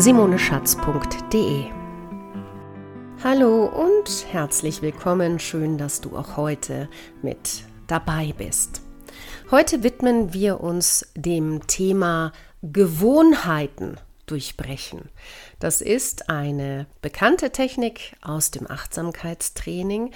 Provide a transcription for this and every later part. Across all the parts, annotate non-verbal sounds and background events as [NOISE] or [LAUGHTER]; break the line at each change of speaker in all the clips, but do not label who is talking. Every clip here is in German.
www.simoneschatz.de. Hallo und herzlich willkommen. Schön, dass du auch heute mit dabei bist. Heute widmen wir uns dem Thema Gewohnheiten durchbrechen. Das ist eine bekannte Technik aus dem Achtsamkeitstraining,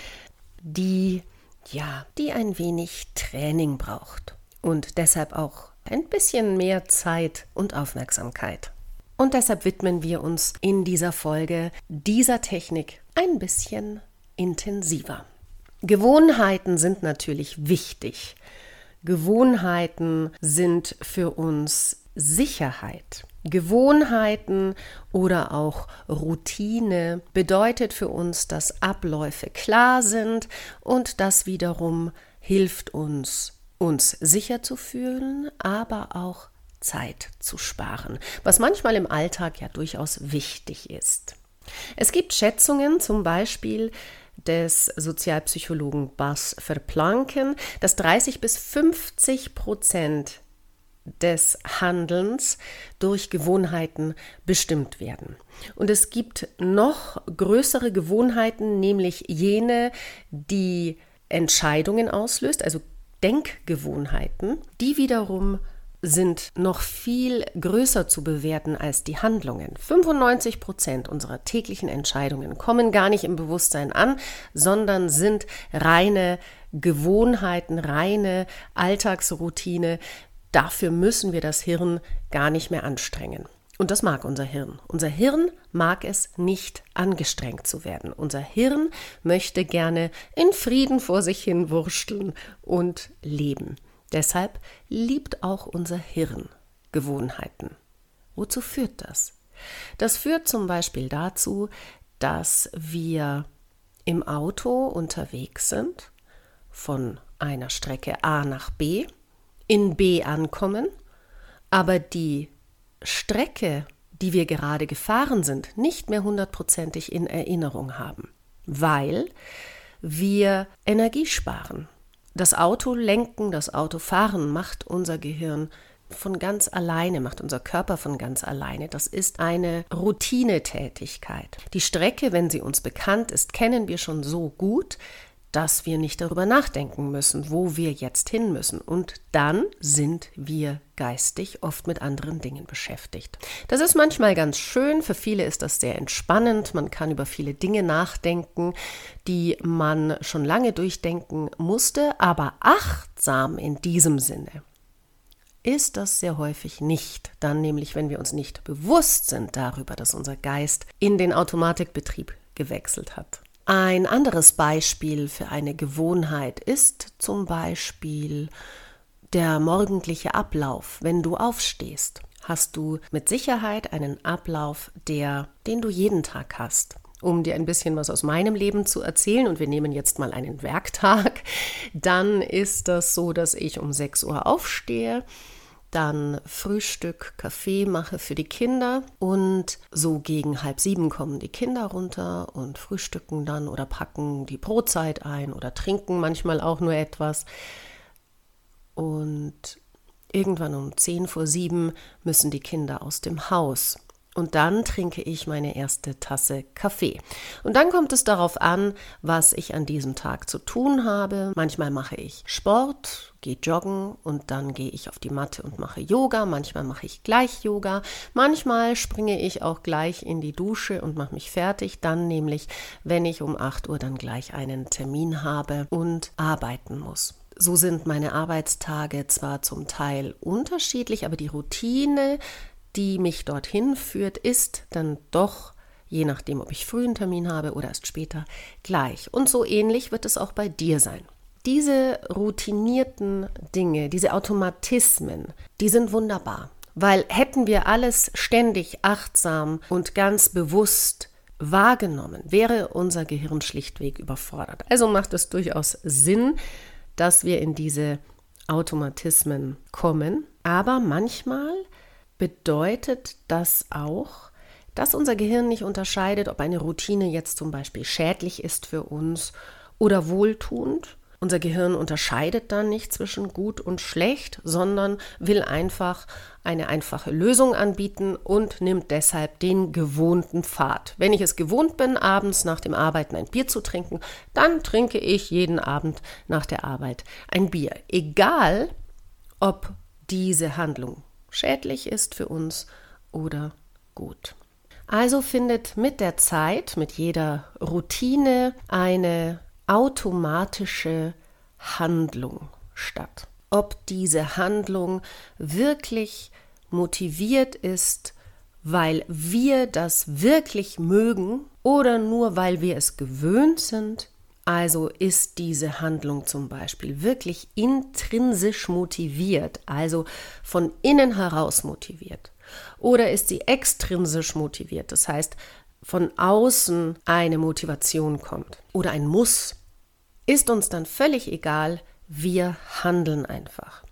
die ja, die ein wenig Training braucht und deshalb auch ein bisschen mehr Zeit und Aufmerksamkeit. Und deshalb widmen wir uns in dieser Folge dieser Technik ein bisschen intensiver. Gewohnheiten sind natürlich wichtig. Gewohnheiten sind für uns Sicherheit. Gewohnheiten oder auch Routine bedeutet für uns, dass Abläufe klar sind und das wiederum hilft uns, uns sicher zu fühlen, aber auch Zeit zu sparen, was manchmal im Alltag ja durchaus wichtig ist. Es gibt Schätzungen zum Beispiel des Sozialpsychologen Bas Verplanken, dass 30 bis 50 Prozent des Handelns durch Gewohnheiten bestimmt werden. Und es gibt noch größere Gewohnheiten, nämlich jene, die Entscheidungen auslöst, also Denkgewohnheiten, die wiederum sind noch viel größer zu bewerten als die Handlungen. 95 Prozent unserer täglichen Entscheidungen kommen gar nicht im Bewusstsein an, sondern sind reine Gewohnheiten, reine Alltagsroutine, Dafür müssen wir das Hirn gar nicht mehr anstrengen. Und das mag unser Hirn. Unser Hirn mag es nicht angestrengt zu werden. Unser Hirn möchte gerne in Frieden vor sich hin wursteln und leben. Deshalb liebt auch unser Hirn Gewohnheiten. Wozu führt das? Das führt zum Beispiel dazu, dass wir im Auto unterwegs sind, von einer Strecke A nach B in B ankommen, aber die Strecke, die wir gerade gefahren sind, nicht mehr hundertprozentig in Erinnerung haben, weil wir Energie sparen. Das Auto lenken, das Auto fahren macht unser Gehirn von ganz alleine, macht unser Körper von ganz alleine. Das ist eine Routinetätigkeit. Die Strecke, wenn sie uns bekannt ist, kennen wir schon so gut, dass wir nicht darüber nachdenken müssen, wo wir jetzt hin müssen. Und dann sind wir geistig oft mit anderen Dingen beschäftigt. Das ist manchmal ganz schön, für viele ist das sehr entspannend, man kann über viele Dinge nachdenken, die man schon lange durchdenken musste, aber achtsam in diesem Sinne ist das sehr häufig nicht. Dann nämlich, wenn wir uns nicht bewusst sind darüber, dass unser Geist in den Automatikbetrieb gewechselt hat. Ein anderes Beispiel für eine Gewohnheit ist zum Beispiel der morgendliche Ablauf, wenn du aufstehst. Hast du mit Sicherheit einen Ablauf, der, den du jeden Tag hast. Um dir ein bisschen was aus meinem Leben zu erzählen, und wir nehmen jetzt mal einen Werktag, [LAUGHS] dann ist das so, dass ich um 6 Uhr aufstehe, dann Frühstück, Kaffee mache für die Kinder und so gegen halb sieben kommen die Kinder runter und frühstücken dann oder packen die Brotzeit ein oder trinken manchmal auch nur etwas. Und irgendwann um zehn vor sieben müssen die Kinder aus dem Haus. Und dann trinke ich meine erste Tasse Kaffee. Und dann kommt es darauf an, was ich an diesem Tag zu tun habe. Manchmal mache ich Sport, gehe joggen und dann gehe ich auf die Matte und mache Yoga. Manchmal mache ich gleich Yoga. Manchmal springe ich auch gleich in die Dusche und mache mich fertig. Dann nämlich, wenn ich um 8 Uhr dann gleich einen Termin habe und arbeiten muss. So sind meine Arbeitstage zwar zum Teil unterschiedlich, aber die Routine die mich dorthin führt, ist dann doch, je nachdem, ob ich frühen Termin habe oder erst später, gleich. Und so ähnlich wird es auch bei dir sein. Diese routinierten Dinge, diese Automatismen, die sind wunderbar. Weil hätten wir alles ständig achtsam und ganz bewusst wahrgenommen, wäre unser Gehirn schlichtweg überfordert. Also macht es durchaus Sinn, dass wir in diese Automatismen kommen. Aber manchmal bedeutet das auch, dass unser Gehirn nicht unterscheidet, ob eine Routine jetzt zum Beispiel schädlich ist für uns oder wohltuend. Unser Gehirn unterscheidet dann nicht zwischen gut und schlecht, sondern will einfach eine einfache Lösung anbieten und nimmt deshalb den gewohnten Pfad. Wenn ich es gewohnt bin, abends nach dem Arbeiten ein Bier zu trinken, dann trinke ich jeden Abend nach der Arbeit ein Bier. Egal, ob diese Handlung schädlich ist für uns oder gut. Also findet mit der Zeit, mit jeder Routine eine automatische Handlung statt. Ob diese Handlung wirklich motiviert ist, weil wir das wirklich mögen oder nur weil wir es gewöhnt sind. Also ist diese Handlung zum Beispiel wirklich intrinsisch motiviert, also von innen heraus motiviert. Oder ist sie extrinsisch motiviert, das heißt, von außen eine Motivation kommt oder ein Muss, ist uns dann völlig egal, wir handeln einfach.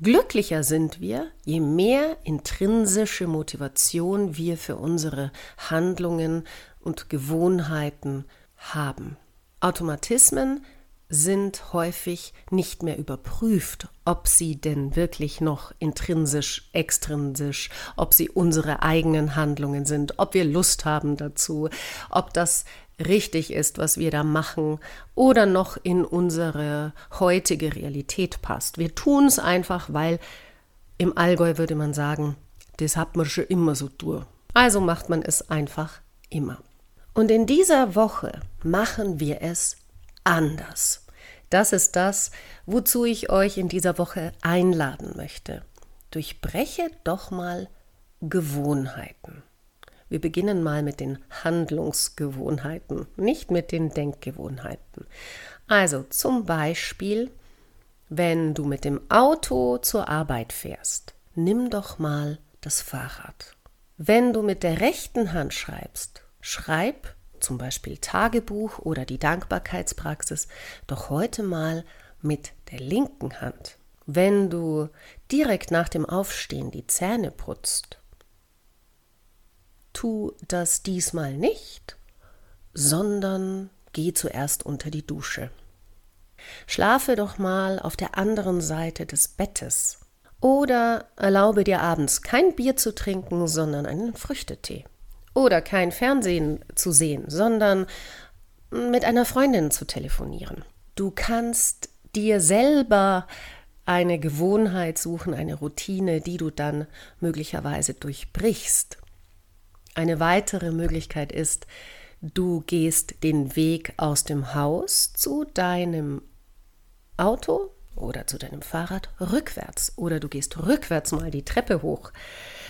Glücklicher sind wir, je mehr intrinsische Motivation wir für unsere Handlungen und Gewohnheiten haben. Automatismen sind häufig nicht mehr überprüft, ob sie denn wirklich noch intrinsisch, extrinsisch, ob sie unsere eigenen Handlungen sind, ob wir Lust haben dazu, ob das richtig ist, was wir da machen oder noch in unsere heutige Realität passt. Wir tun es einfach, weil im Allgäu würde man sagen, das hat man schon immer so durch. Also macht man es einfach immer. Und in dieser Woche machen wir es anders. Das ist das, wozu ich euch in dieser Woche einladen möchte. Durchbreche doch mal Gewohnheiten. Wir beginnen mal mit den Handlungsgewohnheiten, nicht mit den Denkgewohnheiten. Also zum Beispiel, wenn du mit dem Auto zur Arbeit fährst, nimm doch mal das Fahrrad. Wenn du mit der rechten Hand schreibst, schreib zum Beispiel Tagebuch oder die Dankbarkeitspraxis, doch heute mal mit der linken Hand. Wenn du direkt nach dem Aufstehen die Zähne putzt, tu das diesmal nicht, sondern geh zuerst unter die Dusche. Schlafe doch mal auf der anderen Seite des Bettes oder erlaube dir abends kein Bier zu trinken, sondern einen Früchtetee oder kein Fernsehen zu sehen, sondern mit einer Freundin zu telefonieren. Du kannst dir selber eine Gewohnheit suchen, eine Routine, die du dann möglicherweise durchbrichst. Eine weitere Möglichkeit ist, du gehst den Weg aus dem Haus zu deinem Auto oder zu deinem Fahrrad rückwärts oder du gehst rückwärts mal die Treppe hoch.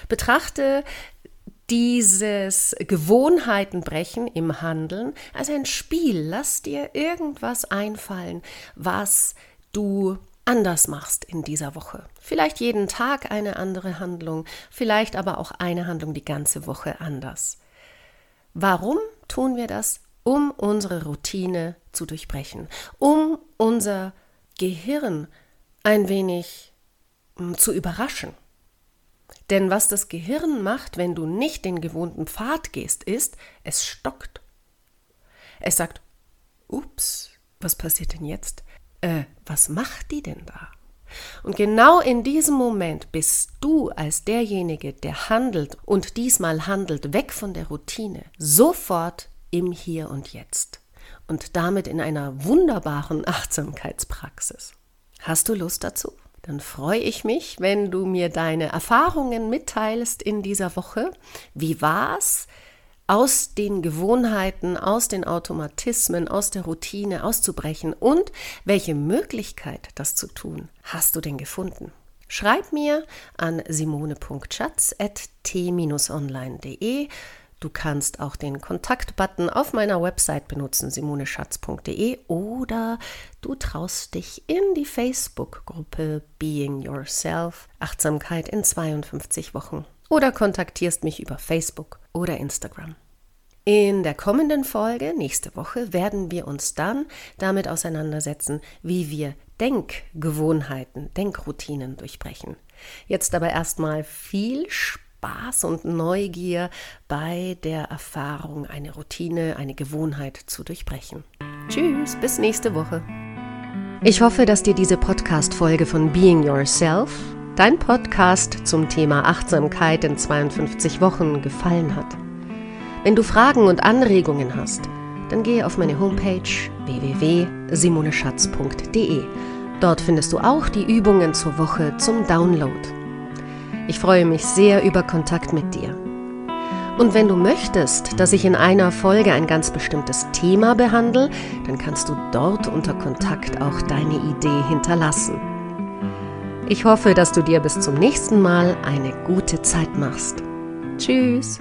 Betrachte dieses Gewohnheitenbrechen im Handeln als ein Spiel. Lass dir irgendwas einfallen, was du anders machst in dieser Woche. Vielleicht jeden Tag eine andere Handlung, vielleicht aber auch eine Handlung die ganze Woche anders. Warum tun wir das? Um unsere Routine zu durchbrechen, um unser Gehirn ein wenig hm, zu überraschen. Denn was das Gehirn macht, wenn du nicht den gewohnten Pfad gehst, ist, es stockt. Es sagt, ups, was passiert denn jetzt? Äh, was macht die denn da? Und genau in diesem Moment bist du als derjenige, der handelt und diesmal handelt weg von der Routine, sofort im Hier und Jetzt und damit in einer wunderbaren [LAUGHS] Achtsamkeitspraxis. Hast du Lust dazu? Dann freue ich mich, wenn du mir deine Erfahrungen mitteilst in dieser Woche. Wie war's? aus den Gewohnheiten, aus den Automatismen, aus der Routine auszubrechen und welche Möglichkeit, das zu tun, hast du denn gefunden? Schreib mir an simone.schatz.t-online.de Du kannst auch den Kontaktbutton auf meiner Website benutzen, simoneschatz.de oder du traust dich in die Facebook-Gruppe Being Yourself Achtsamkeit in 52 Wochen oder kontaktierst mich über Facebook oder Instagram. In der kommenden Folge, nächste Woche, werden wir uns dann damit auseinandersetzen, wie wir Denkgewohnheiten, Denkroutinen durchbrechen. Jetzt aber erstmal viel Spaß und Neugier bei der Erfahrung, eine Routine, eine Gewohnheit zu durchbrechen. Tschüss, bis nächste Woche. Ich hoffe, dass dir diese Podcast-Folge von Being Yourself, dein Podcast zum Thema Achtsamkeit in 52 Wochen, gefallen hat. Wenn du Fragen und Anregungen hast, dann gehe auf meine Homepage www.simoneschatz.de. Dort findest du auch die Übungen zur Woche zum Download. Ich freue mich sehr über Kontakt mit dir. Und wenn du möchtest, dass ich in einer Folge ein ganz bestimmtes Thema behandle, dann kannst du dort unter Kontakt auch deine Idee hinterlassen. Ich hoffe, dass du dir bis zum nächsten Mal eine gute Zeit machst. Tschüss!